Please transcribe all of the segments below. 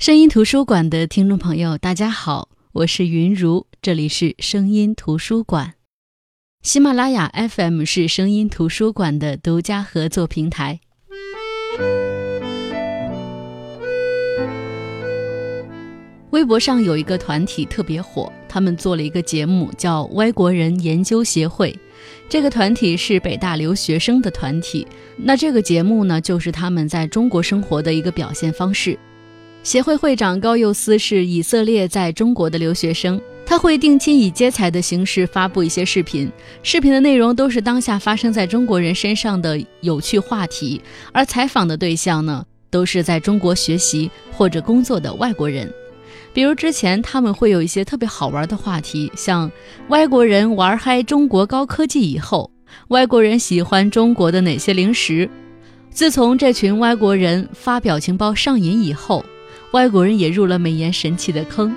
声音图书馆的听众朋友，大家好，我是云如，这里是声音图书馆。喜马拉雅 FM 是声音图书馆的独家合作平台。微博上有一个团体特别火，他们做了一个节目，叫“歪国人研究协会”。这个团体是北大留学生的团体，那这个节目呢，就是他们在中国生活的一个表现方式。协会会长高佑思是以色列在中国的留学生，他会定期以接彩的形式发布一些视频，视频的内容都是当下发生在中国人身上的有趣话题，而采访的对象呢，都是在中国学习或者工作的外国人。比如之前他们会有一些特别好玩的话题，像外国人玩嗨中国高科技以后，外国人喜欢中国的哪些零食？自从这群外国人发表情包上瘾以后。外国人也入了美颜神器的坑，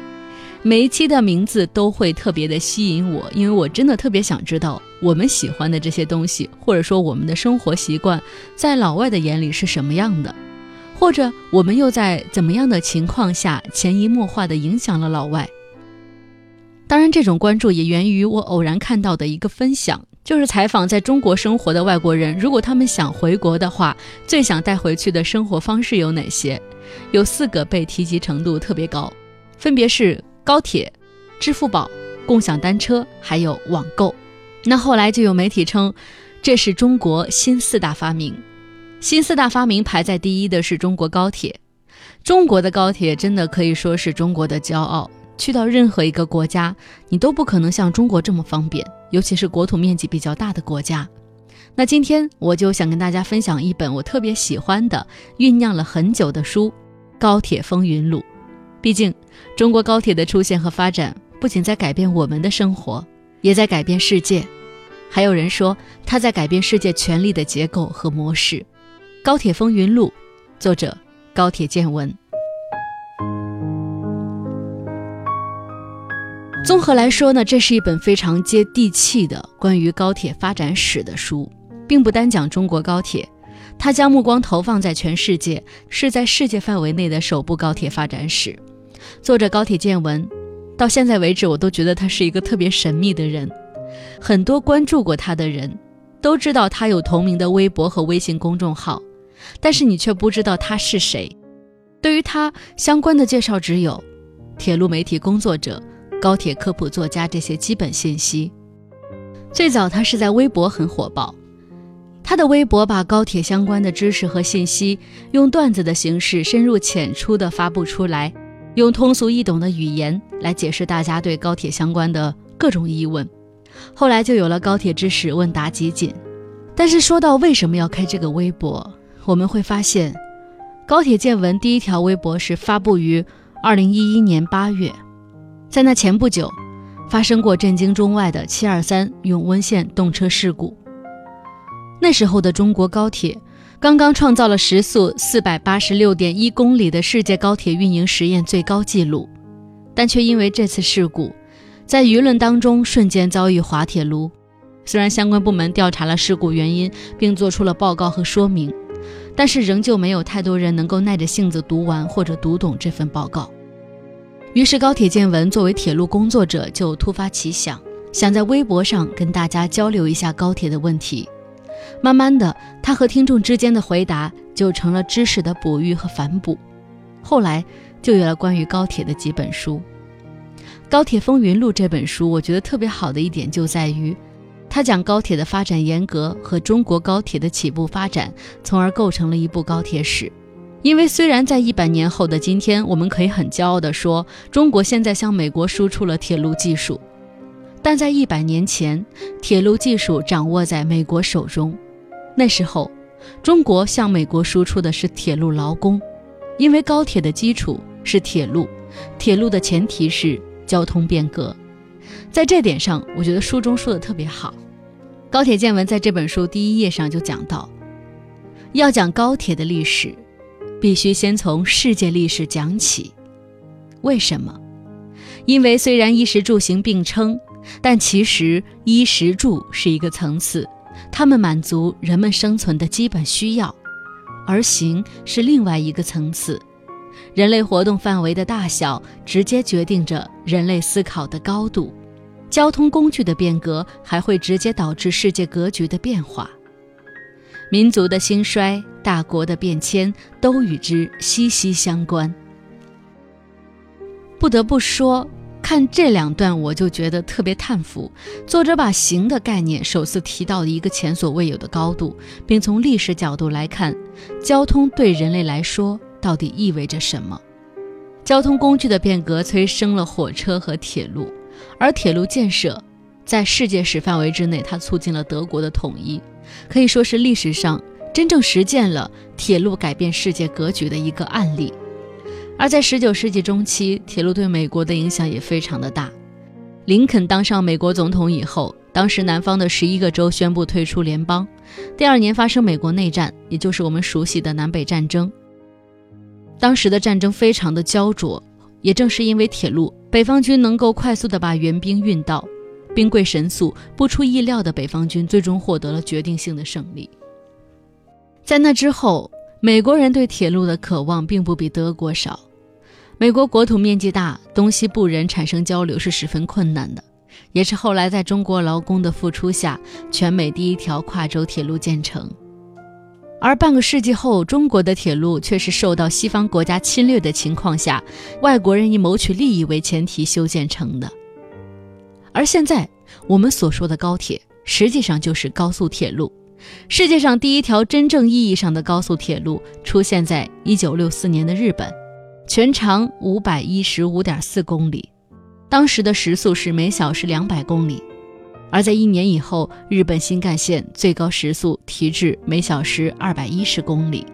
每一期的名字都会特别的吸引我，因为我真的特别想知道我们喜欢的这些东西，或者说我们的生活习惯，在老外的眼里是什么样的，或者我们又在怎么样的情况下潜移默化的影响了老外。当然，这种关注也源于我偶然看到的一个分享，就是采访在中国生活的外国人，如果他们想回国的话，最想带回去的生活方式有哪些？有四个被提及程度特别高，分别是高铁、支付宝、共享单车，还有网购。那后来就有媒体称，这是中国新四大发明。新四大发明排在第一的是中国高铁。中国的高铁真的可以说是中国的骄傲。去到任何一个国家，你都不可能像中国这么方便，尤其是国土面积比较大的国家。那今天我就想跟大家分享一本我特别喜欢的、酝酿了很久的书《高铁风云录》。毕竟，中国高铁的出现和发展不仅在改变我们的生活，也在改变世界。还有人说，它在改变世界权力的结构和模式。《高铁风云录》，作者高铁见闻。综合来说呢，这是一本非常接地气的关于高铁发展史的书。并不单讲中国高铁，他将目光投放在全世界，是在世界范围内的首部高铁发展史。作者高铁见闻，到现在为止，我都觉得他是一个特别神秘的人。很多关注过他的人，都知道他有同名的微博和微信公众号，但是你却不知道他是谁。对于他相关的介绍只有铁路媒体工作者、高铁科普作家这些基本信息。最早他是在微博很火爆。他的微博把高铁相关的知识和信息用段子的形式深入浅出的发布出来，用通俗易懂的语言来解释大家对高铁相关的各种疑问。后来就有了高铁知识问答集锦。但是说到为什么要开这个微博，我们会发现，高铁见闻第一条微博是发布于二零一一年八月，在那前不久，发生过震惊中外的七二三永温线动车事故。那时候的中国高铁刚刚创造了时速四百八十六点一公里的世界高铁运营实验最高纪录，但却因为这次事故，在舆论当中瞬间遭遇滑铁卢。虽然相关部门调查了事故原因，并做出了报告和说明，但是仍旧没有太多人能够耐着性子读完或者读懂这份报告。于是，高铁见闻作为铁路工作者就突发奇想，想在微博上跟大家交流一下高铁的问题。慢慢的，他和听众之间的回答就成了知识的哺育和反哺，后来就有了关于高铁的几本书。《高铁风云录》这本书，我觉得特别好的一点就在于，它讲高铁的发展沿革和中国高铁的起步发展，从而构成了一部高铁史。因为虽然在一百年后的今天，我们可以很骄傲地说，中国现在向美国输出了铁路技术。但在一百年前，铁路技术掌握在美国手中。那时候，中国向美国输出的是铁路劳工，因为高铁的基础是铁路，铁路的前提是交通变革。在这点上，我觉得书中说的特别好。高铁见闻在这本书第一页上就讲到，要讲高铁的历史，必须先从世界历史讲起。为什么？因为虽然衣食住行并称。但其实衣食住是一个层次，它们满足人们生存的基本需要，而行是另外一个层次。人类活动范围的大小直接决定着人类思考的高度，交通工具的变革还会直接导致世界格局的变化。民族的兴衰、大国的变迁都与之息息相关。不得不说，看这两段我就觉得特别叹服。作者把“行”的概念首次提到了一个前所未有的高度，并从历史角度来看，交通对人类来说到底意味着什么？交通工具的变革催生了火车和铁路，而铁路建设在世界史范围之内，它促进了德国的统一。可以说是历史上真正实践了铁路改变世界格局的一个案例。而在19世纪中期，铁路对美国的影响也非常的大。林肯当上美国总统以后，当时南方的十一个州宣布退出联邦。第二年发生美国内战，也就是我们熟悉的南北战争。当时的战争非常的焦灼，也正是因为铁路，北方军能够快速的把援兵运到。兵贵神速，不出意料的北方军最终获得了决定性的胜利。在那之后，美国人对铁路的渴望并不比德国少。美国国土面积大，东西部人产生交流是十分困难的，也是后来在中国劳工的付出下，全美第一条跨州铁路建成。而半个世纪后，中国的铁路却是受到西方国家侵略的情况下，外国人以谋取利益为前提修建成的。而现在，我们所说的高铁，实际上就是高速铁路。世界上第一条真正意义上的高速铁路出现在1964年的日本，全长515.4公里，当时的时速是每小时200公里。而在一年以后，日本新干线最高时速提至每小时210公里。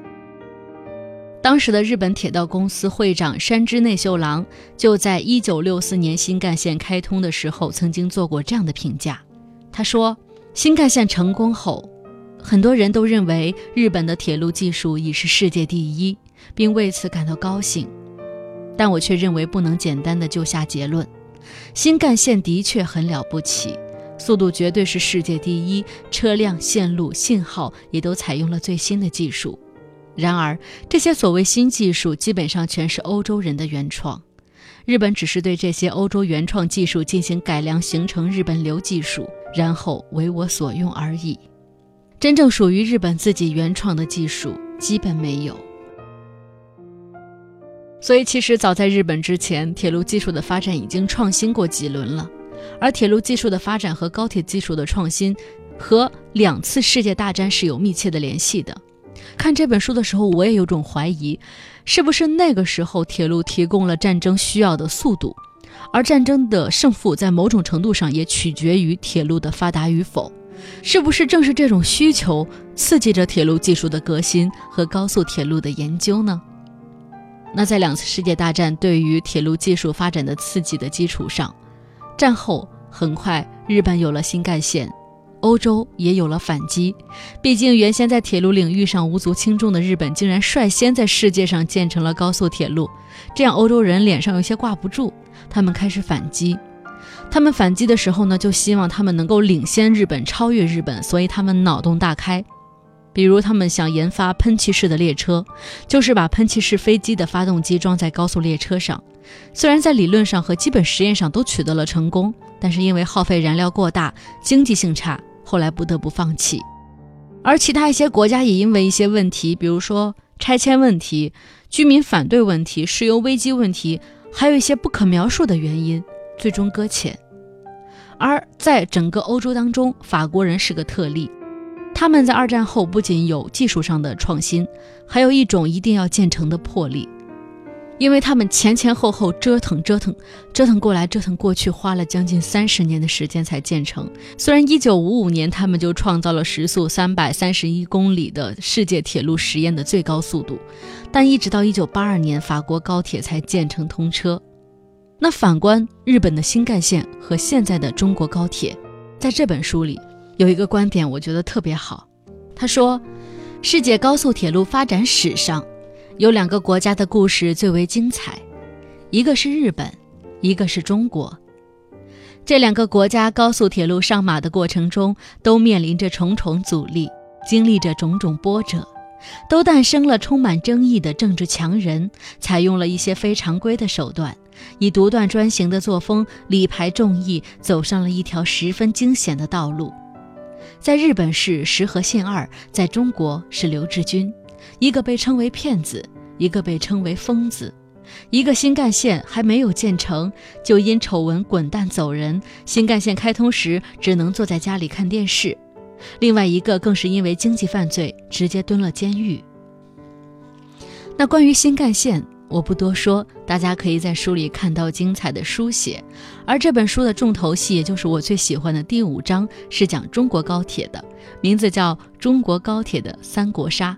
当时的日本铁道公司会长山之内秀郎就在1964年新干线开通的时候，曾经做过这样的评价。他说：“新干线成功后，很多人都认为日本的铁路技术已是世界第一，并为此感到高兴。但我却认为不能简单的就下结论。新干线的确很了不起，速度绝对是世界第一，车辆、线路、信号也都采用了最新的技术。”然而，这些所谓新技术基本上全是欧洲人的原创，日本只是对这些欧洲原创技术进行改良，形成日本流技术，然后为我所用而已。真正属于日本自己原创的技术基本没有。所以，其实早在日本之前，铁路技术的发展已经创新过几轮了。而铁路技术的发展和高铁技术的创新，和两次世界大战是有密切的联系的。看这本书的时候，我也有种怀疑，是不是那个时候铁路提供了战争需要的速度，而战争的胜负在某种程度上也取决于铁路的发达与否？是不是正是这种需求刺激着铁路技术的革新和高速铁路的研究呢？那在两次世界大战对于铁路技术发展的刺激的基础上，战后很快日本有了新干线。欧洲也有了反击，毕竟原先在铁路领域上无足轻重的日本，竟然率先在世界上建成了高速铁路，这样欧洲人脸上有些挂不住，他们开始反击。他们反击的时候呢，就希望他们能够领先日本，超越日本，所以他们脑洞大开，比如他们想研发喷气式的列车，就是把喷气式飞机的发动机装在高速列车上。虽然在理论上和基本实验上都取得了成功，但是因为耗费燃料过大，经济性差。后来不得不放弃，而其他一些国家也因为一些问题，比如说拆迁问题、居民反对问题、石油危机问题，还有一些不可描述的原因，最终搁浅。而在整个欧洲当中，法国人是个特例，他们在二战后不仅有技术上的创新，还有一种一定要建成的魄力。因为他们前前后后折腾折腾折腾过来折腾过去，花了将近三十年的时间才建成。虽然一九五五年他们就创造了时速三百三十一公里的世界铁路实验的最高速度，但一直到一九八二年法国高铁才建成通车。那反观日本的新干线和现在的中国高铁，在这本书里有一个观点，我觉得特别好。他说，世界高速铁路发展史上。有两个国家的故事最为精彩，一个是日本，一个是中国。这两个国家高速铁路上马的过程中，都面临着重重阻力，经历着种种波折。都诞生了充满争议的政治强人，采用了一些非常规的手段，以独断专行的作风力排众议，走上了一条十分惊险的道路。在日本是石河信二，在中国是刘志军，一个被称为骗子，一个被称为疯子。一个新干线还没有建成，就因丑闻滚蛋走人；新干线开通时，只能坐在家里看电视。另外一个更是因为经济犯罪，直接蹲了监狱。那关于新干线，我不多说，大家可以在书里看到精彩的书写。而这本书的重头戏，也就是我最喜欢的第五章，是讲中国高铁的，名字叫《中国高铁的三国杀》。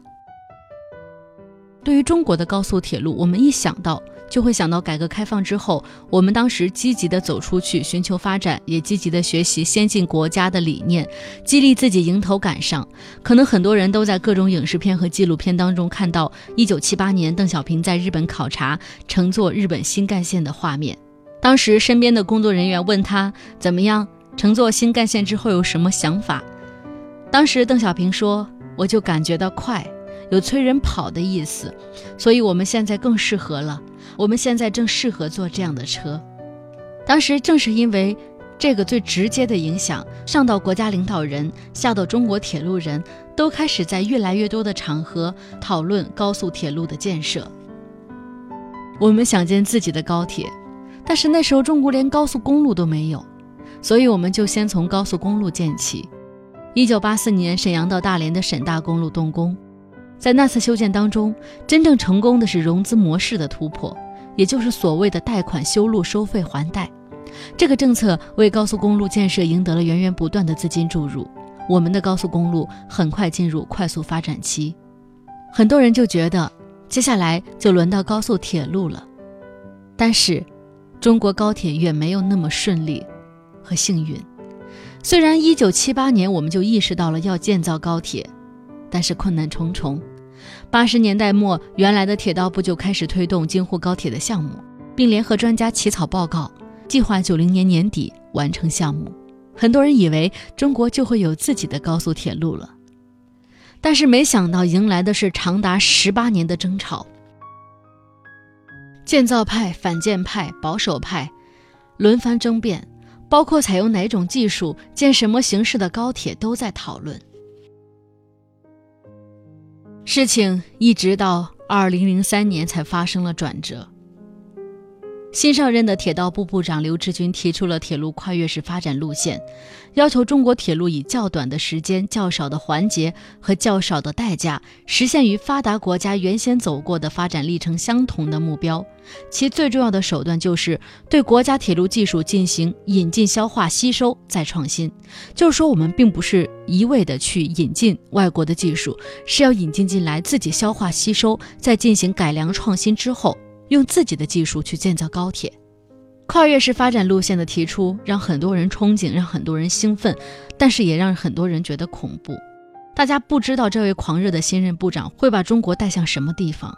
对于中国的高速铁路，我们一想到就会想到改革开放之后，我们当时积极的走出去寻求发展，也积极的学习先进国家的理念，激励自己迎头赶上。可能很多人都在各种影视片和纪录片当中看到1978年邓小平在日本考察乘坐日本新干线的画面。当时身边的工作人员问他怎么样，乘坐新干线之后有什么想法？当时邓小平说：“我就感觉到快。”有催人跑的意思，所以我们现在更适合了。我们现在正适合坐这样的车。当时正是因为这个最直接的影响，上到国家领导人，下到中国铁路人都开始在越来越多的场合讨论高速铁路的建设。我们想建自己的高铁，但是那时候中国连高速公路都没有，所以我们就先从高速公路建起。一九八四年，沈阳到大连的沈大公路动工。在那次修建当中，真正成功的是融资模式的突破，也就是所谓的贷款修路、收费还贷。这个政策为高速公路建设赢得了源源不断的资金注入，我们的高速公路很快进入快速发展期。很多人就觉得接下来就轮到高速铁路了，但是中国高铁远没有那么顺利和幸运。虽然1978年我们就意识到了要建造高铁，但是困难重重。八十年代末，原来的铁道部就开始推动京沪高铁的项目，并联合专家起草报告，计划九零年年底完成项目。很多人以为中国就会有自己的高速铁路了，但是没想到迎来的是长达十八年的争吵。建造派、反建派、保守派轮番争辩，包括采用哪种技术、建什么形式的高铁都在讨论。事情一直到二零零三年才发生了转折。新上任的铁道部部长刘志军提出了铁路跨越式发展路线，要求中国铁路以较短的时间、较少的环节和较少的代价，实现与发达国家原先走过的发展历程相同的目标。其最重要的手段就是对国家铁路技术进行引进、消化、吸收再创新。就是说，我们并不是一味的去引进外国的技术，是要引进进来，自己消化吸收，再进行改良创新之后。用自己的技术去建造高铁，跨越式发展路线的提出，让很多人憧憬，让很多人兴奋，但是也让很多人觉得恐怖。大家不知道这位狂热的新任部长会把中国带向什么地方。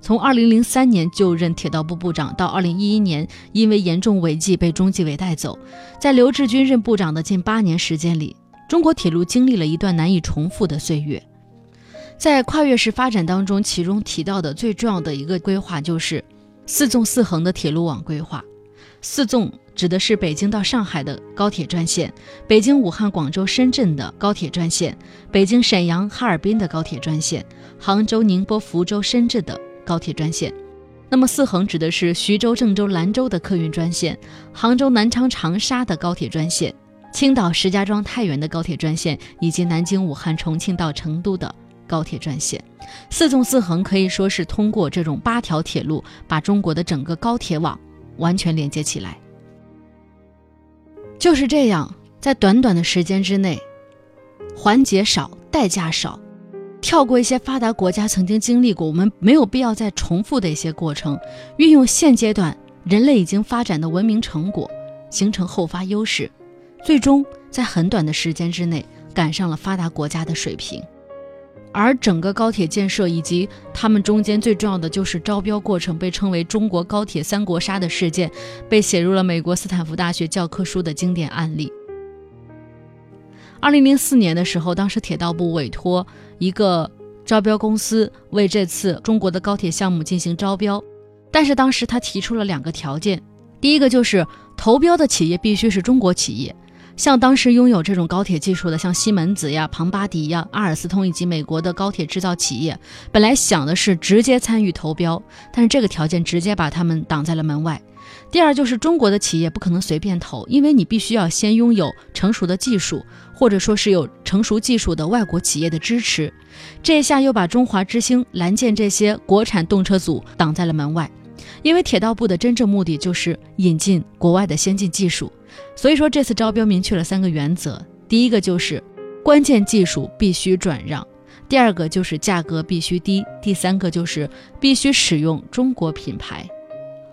从2003年就任铁道部部长到2011年因为严重违纪被中纪委带走，在刘志军任部长的近八年时间里，中国铁路经历了一段难以重复的岁月。在跨越式发展当中，其中提到的最重要的一个规划就是四纵四横的铁路网规划。四纵指的是北京到上海的高铁专线，北京、武汉、广州、深圳的高铁专线，北京、沈阳、哈尔滨的高铁专线，杭州、宁波、福州、深圳的高铁专线。那么四横指的是徐州、郑州、兰州的客运专线，杭州、南昌、长沙的高铁专线，青岛、石家庄、太原的高铁专线，以及南京、武汉、重庆到成都的。高铁专线，四纵四横可以说是通过这种八条铁路，把中国的整个高铁网完全连接起来。就是这样，在短短的时间之内，环节少，代价少，跳过一些发达国家曾经经历过，我们没有必要再重复的一些过程，运用现阶段人类已经发展的文明成果，形成后发优势，最终在很短的时间之内赶上了发达国家的水平。而整个高铁建设以及他们中间最重要的就是招标过程，被称为“中国高铁三国杀”的事件，被写入了美国斯坦福大学教科书的经典案例。二零零四年的时候，当时铁道部委托一个招标公司为这次中国的高铁项目进行招标，但是当时他提出了两个条件，第一个就是投标的企业必须是中国企业。像当时拥有这种高铁技术的，像西门子呀、庞巴迪呀、阿尔斯通以及美国的高铁制造企业，本来想的是直接参与投标，但是这个条件直接把他们挡在了门外。第二就是中国的企业不可能随便投，因为你必须要先拥有成熟的技术，或者说是有成熟技术的外国企业的支持。这下又把中华之星、蓝箭这些国产动车组挡在了门外，因为铁道部的真正目的就是引进国外的先进技术。所以说，这次招标明确了三个原则：第一个就是关键技术必须转让；第二个就是价格必须低；第三个就是必须使用中国品牌。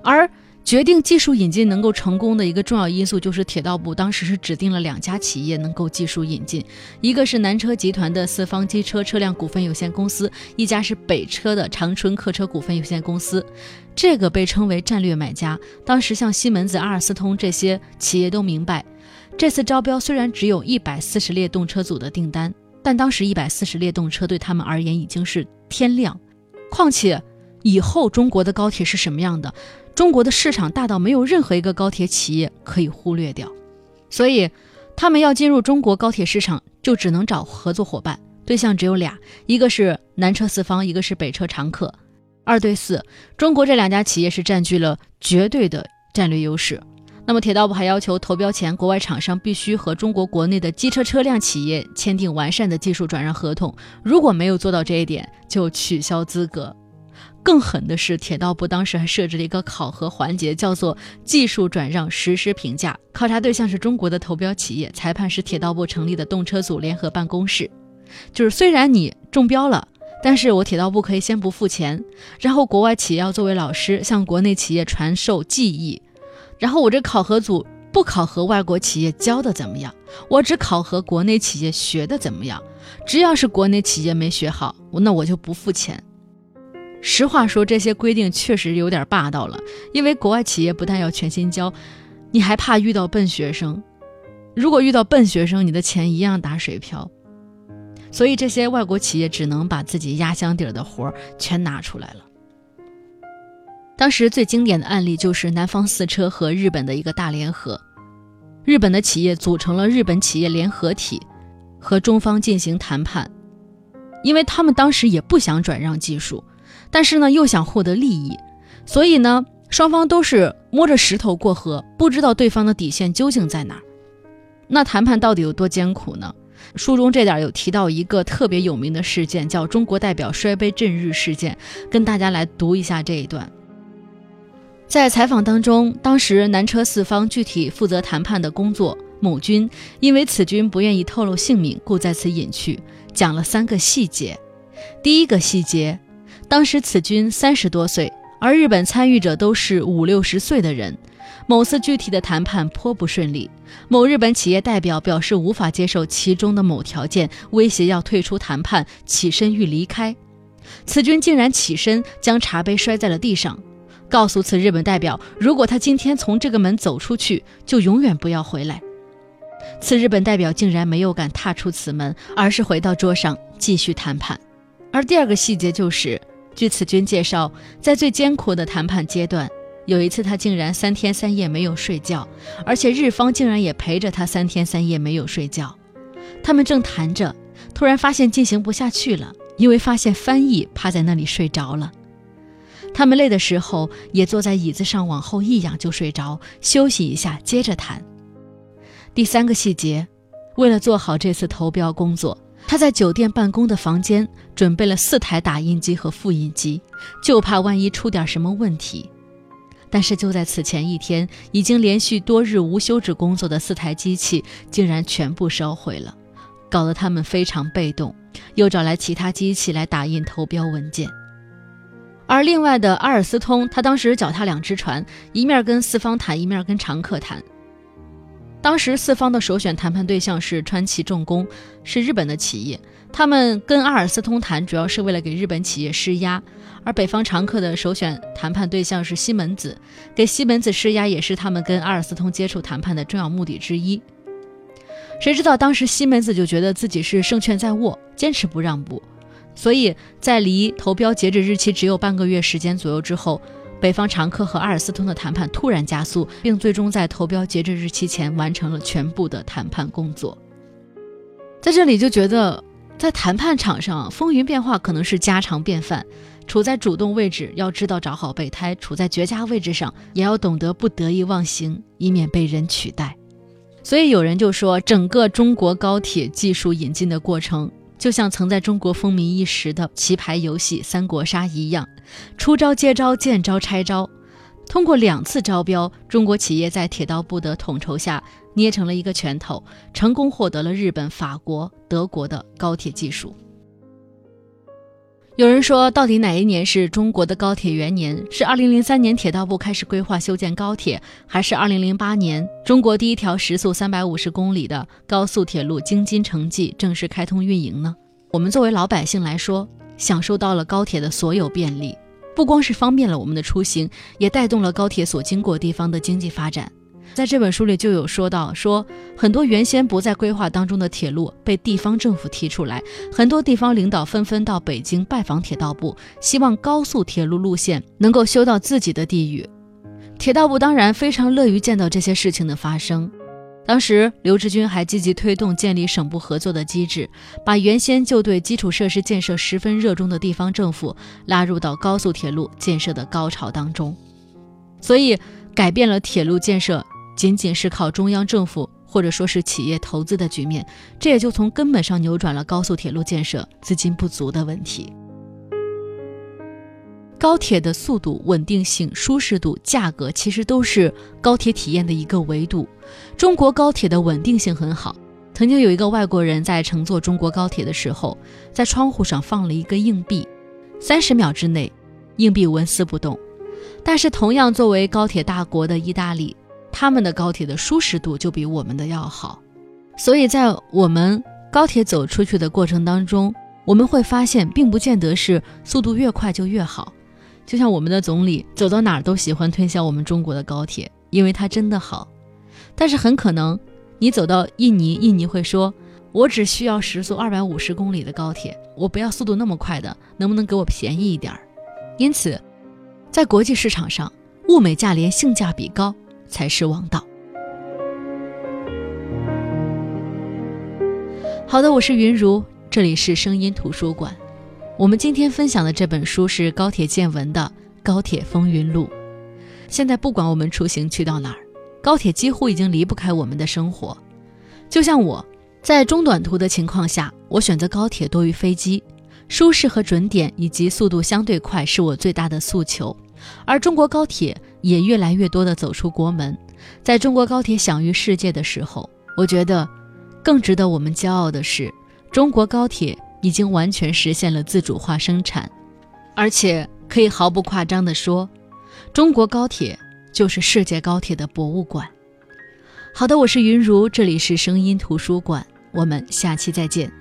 而决定技术引进能够成功的一个重要因素，就是铁道部当时是指定了两家企业能够技术引进，一个是南车集团的四方机车车辆股份有限公司，一家是北车的长春客车股份有限公司。这个被称为战略买家。当时像西门子、阿尔斯通这些企业都明白，这次招标虽然只有一百四十列动车组的订单，但当时一百四十列动车对他们而言已经是天量。况且以后中国的高铁是什么样的？中国的市场大到没有任何一个高铁企业可以忽略掉，所以他们要进入中国高铁市场，就只能找合作伙伴，对象只有俩，一个是南车四方，一个是北车长客，二对四，中国这两家企业是占据了绝对的战略优势。那么铁道部还要求投标前，国外厂商必须和中国国内的机车车辆企业签订完善的技术转让合同，如果没有做到这一点，就取消资格。更狠的是，铁道部当时还设置了一个考核环节，叫做技术转让实施评价。考察对象是中国的投标企业，裁判是铁道部成立的动车组联合办公室。就是虽然你中标了，但是我铁道部可以先不付钱，然后国外企业要作为老师向国内企业传授技艺，然后我这考核组不考核外国企业教的怎么样，我只考核国内企业学的怎么样。只要是国内企业没学好，那我就不付钱。实话说，这些规定确实有点霸道了。因为国外企业不但要全心教，你还怕遇到笨学生。如果遇到笨学生，你的钱一样打水漂。所以这些外国企业只能把自己压箱底儿的活儿全拿出来了。当时最经典的案例就是南方四车和日本的一个大联合，日本的企业组成了日本企业联合体，和中方进行谈判，因为他们当时也不想转让技术。但是呢，又想获得利益，所以呢，双方都是摸着石头过河，不知道对方的底线究竟在哪儿。那谈判到底有多艰苦呢？书中这点有提到一个特别有名的事件，叫“中国代表摔杯震日事件”，跟大家来读一下这一段。在采访当中，当时南车四方具体负责谈判的工作某军，因为此军不愿意透露姓名，故在此隐去，讲了三个细节。第一个细节。当时此军三十多岁，而日本参与者都是五六十岁的人。某次具体的谈判颇不顺利，某日本企业代表表示无法接受其中的某条件，威胁要退出谈判，起身欲离开。此军竟然起身将茶杯摔在了地上，告诉此日本代表，如果他今天从这个门走出去，就永远不要回来。此日本代表竟然没有敢踏出此门，而是回到桌上继续谈判。而第二个细节就是。据此君介绍，在最艰苦的谈判阶段，有一次他竟然三天三夜没有睡觉，而且日方竟然也陪着他三天三夜没有睡觉。他们正谈着，突然发现进行不下去了，因为发现翻译趴在那里睡着了。他们累的时候也坐在椅子上往后一仰就睡着，休息一下接着谈。第三个细节，为了做好这次投标工作。他在酒店办公的房间准备了四台打印机和复印机，就怕万一出点什么问题。但是就在此前一天，已经连续多日无休止工作的四台机器竟然全部烧毁了，搞得他们非常被动，又找来其他机器来打印投标文件。而另外的阿尔斯通，他当时脚踏两只船，一面跟四方谈，一面跟常客谈。当时四方的首选谈判对象是川崎重工，是日本的企业。他们跟阿尔斯通谈，主要是为了给日本企业施压。而北方常客的首选谈判对象是西门子，给西门子施压也是他们跟阿尔斯通接触谈判的重要目的之一。谁知道当时西门子就觉得自己是胜券在握，坚持不让步。所以在离投标截止日期只有半个月时间左右之后，北方常客和阿尔斯通的谈判突然加速，并最终在投标截止日期前完成了全部的谈判工作。在这里就觉得，在谈判场上风云变化可能是家常便饭。处在主动位置，要知道找好备胎；处在绝佳位置上，也要懂得不得意忘形，以免被人取代。所以有人就说，整个中国高铁技术引进的过程，就像曾在中国风靡一时的棋牌游戏《三国杀》一样，出招接招，见招拆招。通过两次招标，中国企业在铁道部的统筹下，捏成了一个拳头，成功获得了日本、法国、德国的高铁技术。有人说，到底哪一年是中国的高铁元年？是二零零三年铁道部开始规划修建高铁，还是二零零八年中国第一条时速三百五十公里的高速铁路京津城际正式开通运营呢？我们作为老百姓来说，享受到了高铁的所有便利，不光是方便了我们的出行，也带动了高铁所经过地方的经济发展。在这本书里就有说到，说很多原先不在规划当中的铁路被地方政府提出来，很多地方领导纷纷到北京拜访铁道部，希望高速铁路路线能够修到自己的地域。铁道部当然非常乐于见到这些事情的发生。当时刘志军还积极推动建立省部合作的机制，把原先就对基础设施建设十分热衷的地方政府拉入到高速铁路建设的高潮当中，所以改变了铁路建设。仅仅是靠中央政府或者说是企业投资的局面，这也就从根本上扭转了高速铁路建设资金不足的问题。高铁的速度、稳定性、舒适度、价格，其实都是高铁体验的一个维度。中国高铁的稳定性很好。曾经有一个外国人在乘坐中国高铁的时候，在窗户上放了一个硬币，三十秒之内，硬币纹丝不动。但是，同样作为高铁大国的意大利。他们的高铁的舒适度就比我们的要好，所以在我们高铁走出去的过程当中，我们会发现，并不见得是速度越快就越好。就像我们的总理走到哪儿都喜欢推销我们中国的高铁，因为它真的好。但是很可能你走到印尼，印尼会说：“我只需要时速二百五十公里的高铁，我不要速度那么快的，能不能给我便宜一点儿？”因此，在国际市场上，物美价廉，性价比高。才是王道。好的，我是云如，这里是声音图书馆。我们今天分享的这本书是高铁见闻的《高铁风云录》。现在不管我们出行去到哪儿，高铁几乎已经离不开我们的生活。就像我在中短途的情况下，我选择高铁多于飞机，舒适和准点以及速度相对快是我最大的诉求。而中国高铁也越来越多地走出国门，在中国高铁享誉世界的时候，我觉得更值得我们骄傲的是，中国高铁已经完全实现了自主化生产，而且可以毫不夸张地说，中国高铁就是世界高铁的博物馆。好的，我是云如，这里是声音图书馆，我们下期再见。